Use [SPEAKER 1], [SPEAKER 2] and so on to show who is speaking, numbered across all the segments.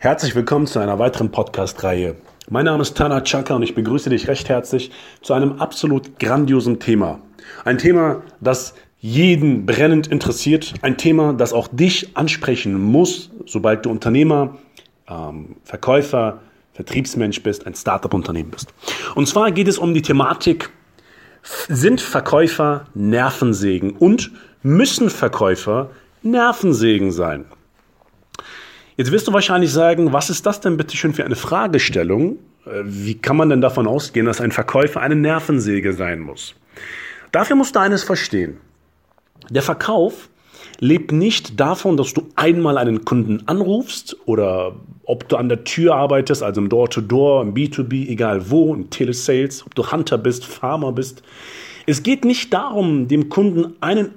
[SPEAKER 1] Herzlich willkommen zu einer weiteren Podcast-Reihe. Mein Name ist Tana Chaka und ich begrüße dich recht herzlich zu einem absolut grandiosen Thema. Ein Thema, das jeden brennend interessiert. Ein Thema, das auch dich ansprechen muss, sobald du Unternehmer, ähm, Verkäufer, Vertriebsmensch bist, ein Startup-Unternehmen bist. Und zwar geht es um die Thematik, sind Verkäufer Nervensägen und müssen Verkäufer Nervensägen sein? Jetzt wirst du wahrscheinlich sagen, was ist das denn bitte schön für eine Fragestellung? Äh, wie kann man denn davon ausgehen, dass ein Verkäufer eine Nervensäge sein muss? Dafür musst du eines verstehen. Der Verkauf lebt nicht davon, dass du einmal einen Kunden anrufst oder ob du an der Tür arbeitest, also im Door-to-Door, im B2B, egal wo, im Telesales, ob du Hunter bist, Farmer bist. Es geht nicht darum, dem Kunden einen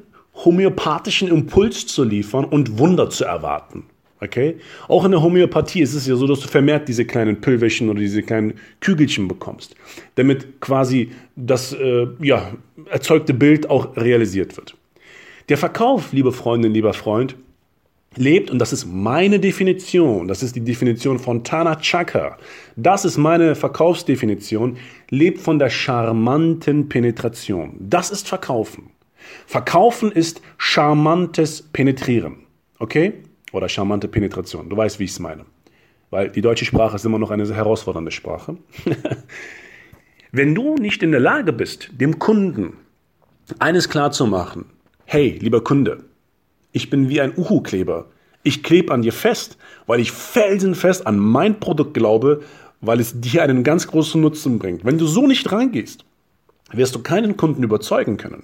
[SPEAKER 1] homöopathischen Impuls zu liefern und Wunder zu erwarten. Okay? Auch in der Homöopathie ist es ja so, dass du vermehrt diese kleinen Pülverchen oder diese kleinen Kügelchen bekommst, damit quasi das äh, ja, erzeugte Bild auch realisiert wird. Der Verkauf, liebe Freundin, lieber Freund, lebt, und das ist meine Definition, das ist die Definition von Tana Chaka, das ist meine Verkaufsdefinition, lebt von der charmanten Penetration. Das ist Verkaufen. Verkaufen ist charmantes Penetrieren. Okay? Oder charmante Penetration. Du weißt, wie ich es meine. Weil die deutsche Sprache ist immer noch eine sehr herausfordernde Sprache. Wenn du nicht in der Lage bist, dem Kunden eines klar zu machen, hey, lieber Kunde, ich bin wie ein Uhu-Kleber. Ich klebe an dir fest, weil ich felsenfest an mein Produkt glaube, weil es dir einen ganz großen Nutzen bringt. Wenn du so nicht reingehst, wirst du keinen Kunden überzeugen können.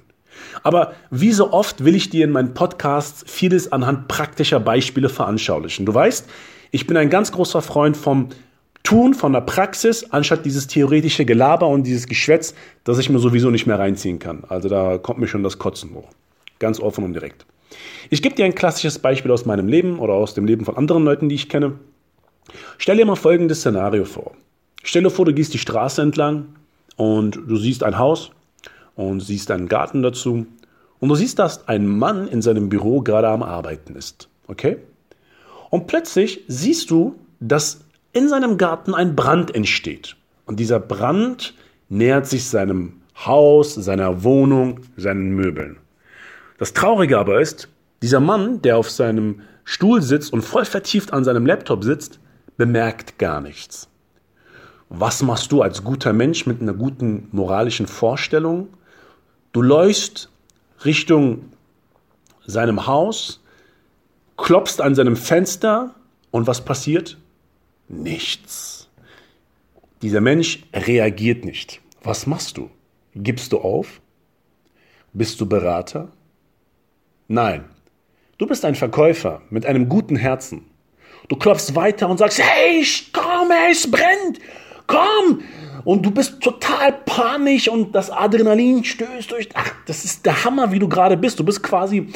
[SPEAKER 1] Aber wie so oft will ich dir in meinen Podcasts vieles anhand praktischer Beispiele veranschaulichen. Du weißt, ich bin ein ganz großer Freund vom Tun, von der Praxis, anstatt dieses theoretische Gelaber und dieses Geschwätz, das ich mir sowieso nicht mehr reinziehen kann. Also da kommt mir schon das Kotzen hoch. Ganz offen und direkt. Ich gebe dir ein klassisches Beispiel aus meinem Leben oder aus dem Leben von anderen Leuten, die ich kenne. Stell dir mal folgendes Szenario vor. Stell dir vor, du gehst die Straße entlang und du siehst ein Haus und siehst einen Garten dazu und du siehst, dass ein Mann in seinem Büro gerade am Arbeiten ist. Okay? Und plötzlich siehst du, dass in seinem Garten ein Brand entsteht. Und dieser Brand nähert sich seinem Haus, seiner Wohnung, seinen Möbeln. Das Traurige aber ist, dieser Mann, der auf seinem Stuhl sitzt und voll vertieft an seinem Laptop sitzt, bemerkt gar nichts. Was machst du als guter Mensch mit einer guten moralischen Vorstellung? Du läufst Richtung seinem Haus, klopfst an seinem Fenster und was passiert? Nichts. Dieser Mensch reagiert nicht. Was machst du? Gibst du auf? Bist du Berater? Nein. Du bist ein Verkäufer mit einem guten Herzen. Du klopfst weiter und sagst, hey, komm, es brennt. Komm, und du bist total panisch und das Adrenalin stößt durch. Ach, das ist der Hammer, wie du gerade bist. Du bist quasi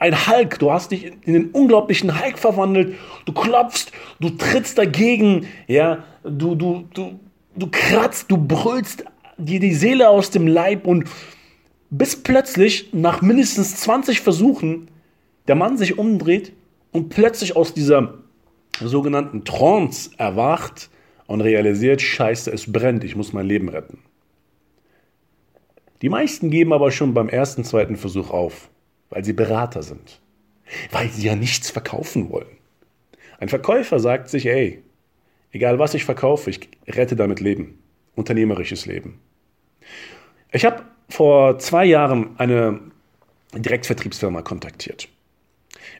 [SPEAKER 1] ein Hulk. Du hast dich in den unglaublichen Hulk verwandelt. Du klopfst, du trittst dagegen, ja, du, du, du, du kratzt, du brüllst dir die Seele aus dem Leib und bis plötzlich nach mindestens 20 Versuchen der Mann sich umdreht und plötzlich aus dieser sogenannten Trance erwacht und realisiert, scheiße, es brennt, ich muss mein Leben retten. Die meisten geben aber schon beim ersten, zweiten Versuch auf, weil sie Berater sind, weil sie ja nichts verkaufen wollen. Ein Verkäufer sagt sich, ey, egal was ich verkaufe, ich rette damit Leben, unternehmerisches Leben. Ich habe vor zwei Jahren eine Direktvertriebsfirma kontaktiert.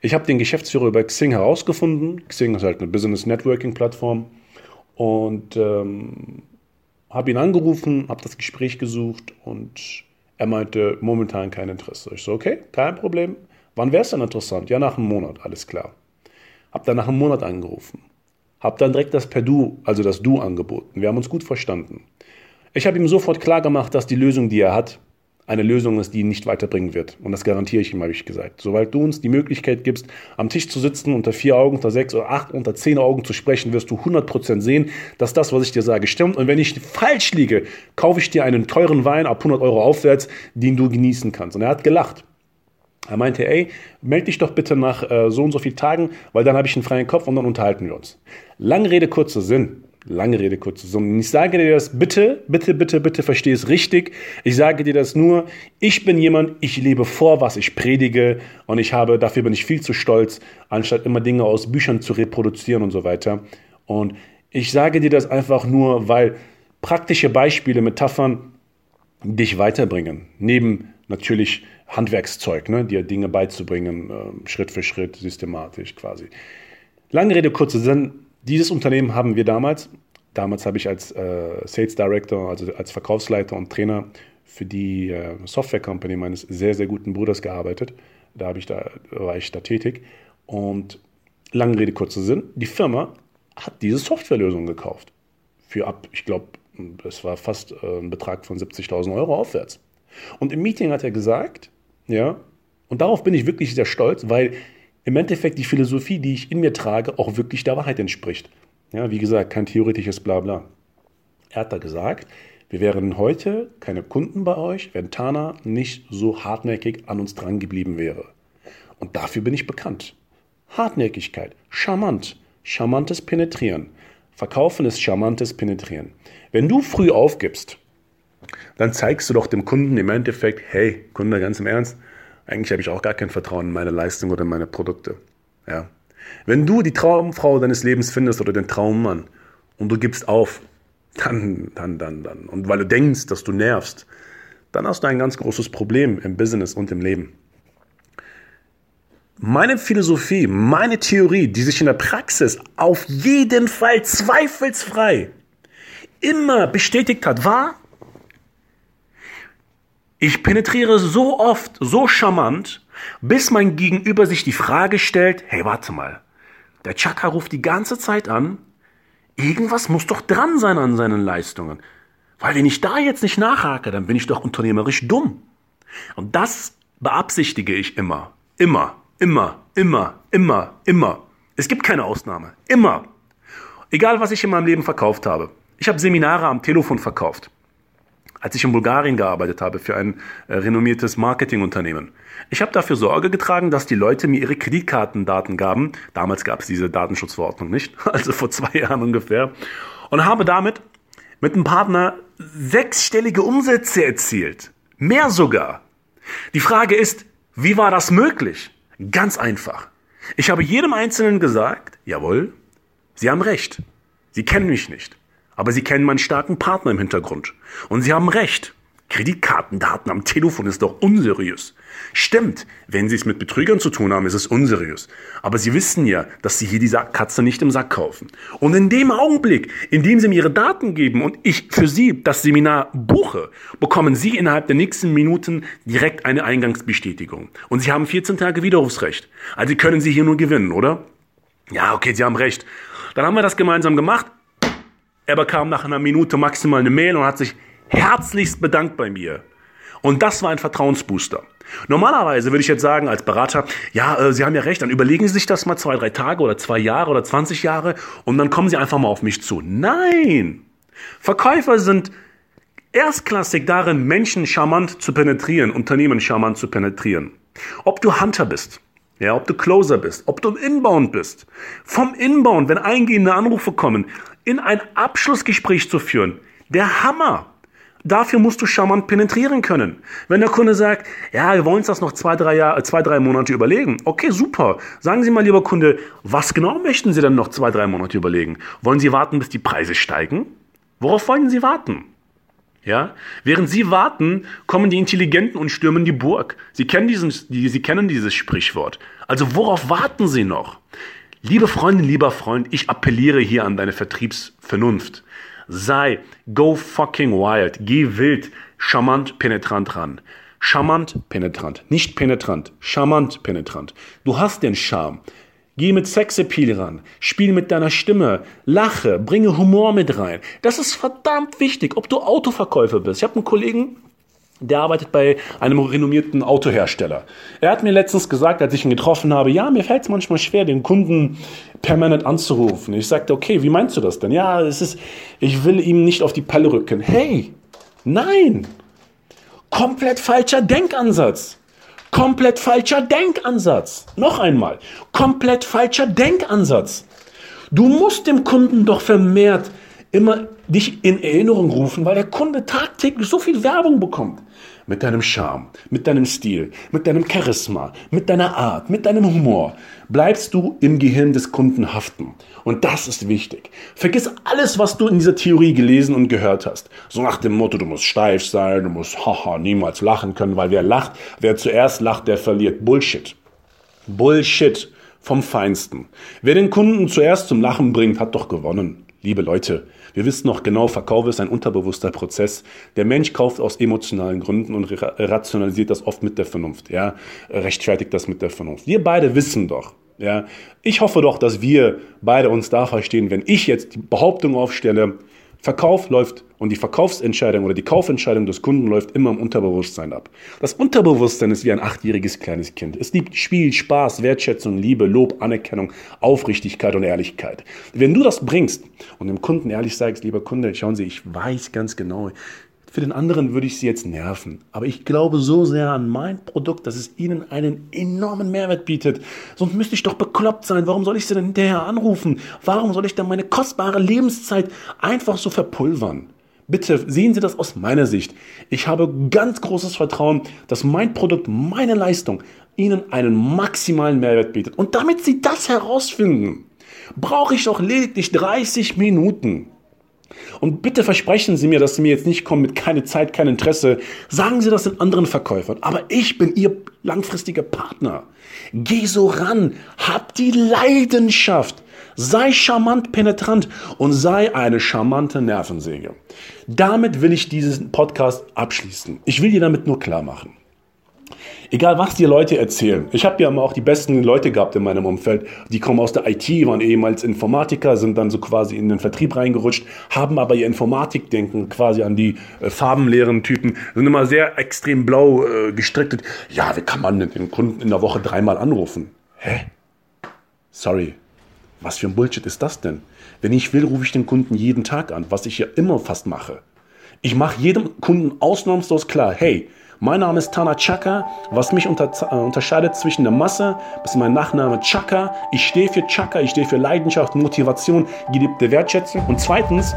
[SPEAKER 1] Ich habe den Geschäftsführer über Xing herausgefunden. Xing ist halt eine Business Networking Plattform und ähm, habe ihn angerufen, habe das Gespräch gesucht und er meinte momentan kein Interesse. Ich so, okay, kein Problem. Wann wäre es denn interessant? Ja, nach einem Monat, alles klar. Hab dann nach einem Monat angerufen. Hab dann direkt das per Du, also das Du angeboten. Wir haben uns gut verstanden. Ich habe ihm sofort klar gemacht, dass die Lösung, die er hat, eine Lösung ist, die ihn nicht weiterbringen wird. Und das garantiere ich ihm, habe ich gesagt. Sobald du uns die Möglichkeit gibst, am Tisch zu sitzen, unter vier Augen, unter sechs oder acht, unter zehn Augen zu sprechen, wirst du 100% sehen, dass das, was ich dir sage, stimmt. Und wenn ich falsch liege, kaufe ich dir einen teuren Wein ab 100 Euro aufwärts, den du genießen kannst. Und er hat gelacht. Er meinte, ey, melde dich doch bitte nach äh, so und so vielen Tagen, weil dann habe ich einen freien Kopf und dann unterhalten wir uns. Lange Rede, kurzer Sinn. Lange Rede, kurzer Sinn. Ich sage dir das bitte, bitte, bitte, bitte verstehe es richtig. Ich sage dir das nur, ich bin jemand, ich lebe vor, was ich predige und ich habe, dafür bin ich viel zu stolz, anstatt immer Dinge aus Büchern zu reproduzieren und so weiter. Und ich sage dir das einfach nur, weil praktische Beispiele, Metaphern dich weiterbringen. Neben natürlich Handwerkszeug, ne, dir Dinge beizubringen, äh, Schritt für Schritt, systematisch quasi. Lange Rede, kurzer Sinn. Dieses Unternehmen haben wir damals, damals habe ich als äh, Sales Director, also als Verkaufsleiter und Trainer für die äh, Software Company meines sehr, sehr guten Bruders gearbeitet. Da, habe ich da war ich da tätig. Und lange Rede, kurzer Sinn. Die Firma hat diese Softwarelösung gekauft. Für ab, ich glaube, es war fast äh, ein Betrag von 70.000 Euro aufwärts. Und im Meeting hat er gesagt, ja, und darauf bin ich wirklich sehr stolz, weil im Endeffekt die Philosophie, die ich in mir trage, auch wirklich der Wahrheit entspricht. Ja, wie gesagt, kein theoretisches Blabla. Er hat da gesagt, wir wären heute keine Kunden bei euch, wenn Tana nicht so hartnäckig an uns dran geblieben wäre. Und dafür bin ich bekannt. Hartnäckigkeit, charmant, charmantes Penetrieren. Verkaufen ist charmantes Penetrieren. Wenn du früh aufgibst, dann zeigst du doch dem Kunden im Endeffekt, hey, Kunde, ganz im Ernst, eigentlich habe ich auch gar kein Vertrauen in meine Leistung oder in meine Produkte. Ja. Wenn du die Traumfrau deines Lebens findest oder den Traummann und du gibst auf, dann, dann, dann, dann, und weil du denkst, dass du nervst, dann hast du ein ganz großes Problem im Business und im Leben. Meine Philosophie, meine Theorie, die sich in der Praxis auf jeden Fall zweifelsfrei immer bestätigt hat, war, ich penetriere so oft, so charmant, bis mein Gegenüber sich die Frage stellt, hey, warte mal, der Chaka ruft die ganze Zeit an, irgendwas muss doch dran sein an seinen Leistungen. Weil wenn ich da jetzt nicht nachhake, dann bin ich doch unternehmerisch dumm. Und das beabsichtige ich immer. Immer, immer, immer, immer, immer. Es gibt keine Ausnahme. Immer. Egal, was ich in meinem Leben verkauft habe. Ich habe Seminare am Telefon verkauft als ich in Bulgarien gearbeitet habe für ein äh, renommiertes Marketingunternehmen. Ich habe dafür Sorge getragen, dass die Leute mir ihre Kreditkartendaten gaben. Damals gab es diese Datenschutzverordnung nicht, also vor zwei Jahren ungefähr. Und habe damit mit einem Partner sechsstellige Umsätze erzielt. Mehr sogar. Die Frage ist, wie war das möglich? Ganz einfach. Ich habe jedem Einzelnen gesagt, jawohl, Sie haben recht. Sie kennen mich nicht. Aber Sie kennen meinen starken Partner im Hintergrund. Und Sie haben recht. Kreditkartendaten am Telefon ist doch unseriös. Stimmt, wenn Sie es mit Betrügern zu tun haben, ist es unseriös. Aber Sie wissen ja, dass Sie hier die Katze nicht im Sack kaufen. Und in dem Augenblick, in dem Sie mir Ihre Daten geben und ich für Sie das Seminar buche, bekommen Sie innerhalb der nächsten Minuten direkt eine Eingangsbestätigung. Und Sie haben 14 Tage Widerrufsrecht. Also können Sie hier nur gewinnen, oder? Ja, okay, Sie haben recht. Dann haben wir das gemeinsam gemacht. Er bekam nach einer Minute maximal eine Mail und hat sich herzlichst bedankt bei mir. Und das war ein Vertrauensbooster. Normalerweise würde ich jetzt sagen als Berater, ja, äh, Sie haben ja recht, dann überlegen Sie sich das mal zwei, drei Tage oder zwei Jahre oder 20 Jahre und dann kommen Sie einfach mal auf mich zu. Nein! Verkäufer sind erstklassig darin, Menschen charmant zu penetrieren, Unternehmen charmant zu penetrieren. Ob du Hunter bist, ja, ob du Closer bist, ob du Inbound bist. Vom Inbound, wenn eingehende Anrufe kommen, in ein Abschlussgespräch zu führen. Der Hammer. Dafür musst du charmant penetrieren können. Wenn der Kunde sagt, ja, wir wollen uns das noch zwei, drei, Jahre, zwei, drei Monate überlegen. Okay, super. Sagen Sie mal, lieber Kunde, was genau möchten Sie denn noch zwei, drei Monate überlegen? Wollen Sie warten, bis die Preise steigen? Worauf wollen Sie warten? Ja? Während Sie warten, kommen die Intelligenten und stürmen die Burg. Sie kennen, diesen, die, Sie kennen dieses Sprichwort. Also worauf warten Sie noch? Liebe Freundin, lieber Freund, ich appelliere hier an deine Vertriebsvernunft. Sei, go fucking wild, geh wild, charmant, penetrant ran. Charmant, penetrant, nicht penetrant, charmant, penetrant. Du hast den Charme. Geh mit Sexappeal ran. Spiel mit deiner Stimme. Lache. Bringe Humor mit rein. Das ist verdammt wichtig, ob du Autoverkäufer bist. Ich habe einen Kollegen, der arbeitet bei einem renommierten Autohersteller. Er hat mir letztens gesagt, als ich ihn getroffen habe, ja, mir fällt es manchmal schwer, den Kunden permanent anzurufen. Ich sagte, okay, wie meinst du das denn? Ja, es ist, ich will ihm nicht auf die Palle rücken. Hey, nein, komplett falscher Denkansatz. Komplett falscher Denkansatz. Noch einmal, komplett falscher Denkansatz. Du musst dem Kunden doch vermehrt immer dich in Erinnerung rufen, weil der Kunde tagtäglich so viel Werbung bekommt. Mit deinem Charme, mit deinem Stil, mit deinem Charisma, mit deiner Art, mit deinem Humor bleibst du im Gehirn des Kunden haften. Und das ist wichtig. Vergiss alles, was du in dieser Theorie gelesen und gehört hast. So nach dem Motto, du musst steif sein, du musst haha, niemals lachen können, weil wer lacht, wer zuerst lacht, der verliert. Bullshit. Bullshit vom Feinsten. Wer den Kunden zuerst zum Lachen bringt, hat doch gewonnen. Liebe Leute, wir wissen noch genau, Verkauf ist ein unterbewusster Prozess. Der Mensch kauft aus emotionalen Gründen und rationalisiert das oft mit der Vernunft, ja, rechtfertigt das mit der Vernunft. Wir beide wissen doch, ja, ich hoffe doch, dass wir beide uns da verstehen, wenn ich jetzt die Behauptung aufstelle, Verkauf läuft und die Verkaufsentscheidung oder die Kaufentscheidung des Kunden läuft immer im Unterbewusstsein ab. Das Unterbewusstsein ist wie ein achtjähriges kleines Kind. Es liebt Spiel, Spaß, Wertschätzung, Liebe, Lob, Anerkennung, Aufrichtigkeit und Ehrlichkeit. Wenn du das bringst und dem Kunden ehrlich sagst, lieber Kunde, schauen Sie, ich weiß ganz genau, für den anderen würde ich sie jetzt nerven. Aber ich glaube so sehr an mein Produkt, dass es ihnen einen enormen Mehrwert bietet. Sonst müsste ich doch bekloppt sein. Warum soll ich sie denn hinterher anrufen? Warum soll ich denn meine kostbare Lebenszeit einfach so verpulvern? Bitte sehen Sie das aus meiner Sicht. Ich habe ganz großes Vertrauen, dass mein Produkt, meine Leistung Ihnen einen maximalen Mehrwert bietet. Und damit Sie das herausfinden, brauche ich doch lediglich 30 Minuten. Und bitte versprechen Sie mir, dass Sie mir jetzt nicht kommen mit keine Zeit, kein Interesse. Sagen Sie das den anderen Verkäufern. Aber ich bin Ihr langfristiger Partner. Geh so ran. Hab die Leidenschaft. Sei charmant penetrant und sei eine charmante Nervensäge. Damit will ich diesen Podcast abschließen. Ich will dir damit nur klar machen. Egal, was dir Leute erzählen. Ich habe ja immer auch die besten Leute gehabt in meinem Umfeld. Die kommen aus der IT, waren ehemals Informatiker, sind dann so quasi in den Vertrieb reingerutscht, haben aber ihr Informatikdenken quasi an die äh, farbenleeren Typen, sind immer sehr extrem blau äh, gestrickt. Ja, wie kann man den Kunden in der Woche dreimal anrufen? Hä? Sorry. Was für ein Bullshit ist das denn? Wenn ich will, rufe ich den Kunden jeden Tag an, was ich ja immer fast mache. Ich mache jedem Kunden ausnahmslos klar, hey, mein Name ist Tana Chaka. Was mich unter, äh, unterscheidet zwischen der Masse, ist mein Nachname Chaka. Ich stehe für Chaka, ich stehe für Leidenschaft, Motivation, geliebte Wertschätzung. Und zweitens,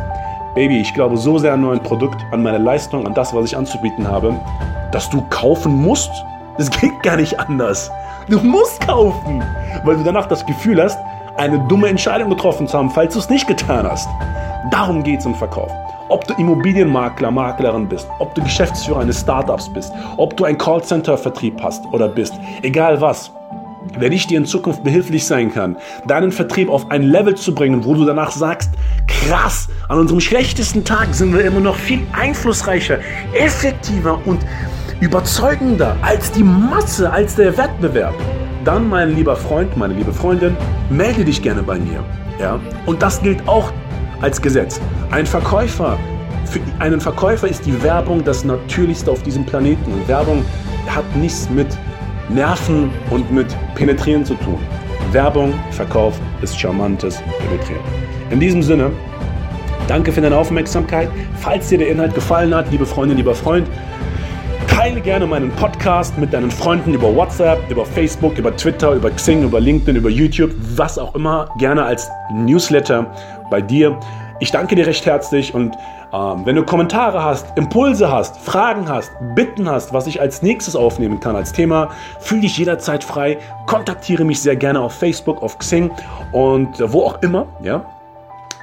[SPEAKER 1] Baby, ich glaube so sehr an mein Produkt, an meine Leistung, an das, was ich anzubieten habe, dass du kaufen musst. Es geht gar nicht anders. Du musst kaufen, weil du danach das Gefühl hast, eine dumme Entscheidung getroffen zu haben, falls du es nicht getan hast. Darum geht es im Verkauf. Ob du Immobilienmakler, Maklerin bist, ob du Geschäftsführer eines Startups bist, ob du ein Callcenter-Vertrieb hast oder bist, egal was. Wenn ich dir in Zukunft behilflich sein kann, deinen Vertrieb auf ein Level zu bringen, wo du danach sagst, krass, an unserem schlechtesten Tag sind wir immer noch viel einflussreicher, effektiver und überzeugender als die Masse, als der Wettbewerb, dann, mein lieber Freund, meine liebe Freundin, melde dich gerne bei mir. Ja? Und das gilt auch als Gesetz. Ein Verkäufer, für einen Verkäufer ist die Werbung das Natürlichste auf diesem Planeten. Und Werbung hat nichts mit Nerven und mit Penetrieren zu tun. Werbung, Verkauf ist charmantes Penetrieren. In diesem Sinne, danke für deine Aufmerksamkeit. Falls dir der Inhalt gefallen hat, liebe Freundin, lieber Freund, teile gerne meinen Podcast mit deinen Freunden über WhatsApp, über Facebook, über Twitter, über Xing, über LinkedIn, über YouTube, was auch immer, gerne als Newsletter bei dir. Ich danke dir recht herzlich und ähm, wenn du Kommentare hast, Impulse hast, Fragen hast, Bitten hast, was ich als nächstes aufnehmen kann als Thema, fühl dich jederzeit frei. Kontaktiere mich sehr gerne auf Facebook, auf Xing und äh, wo auch immer. Ja?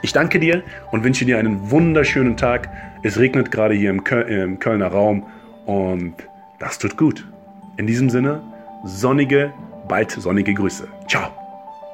[SPEAKER 1] Ich danke dir und wünsche dir einen wunderschönen Tag. Es regnet gerade hier im, Köl im Kölner Raum und das tut gut. In diesem Sinne, sonnige, bald sonnige Grüße. Ciao.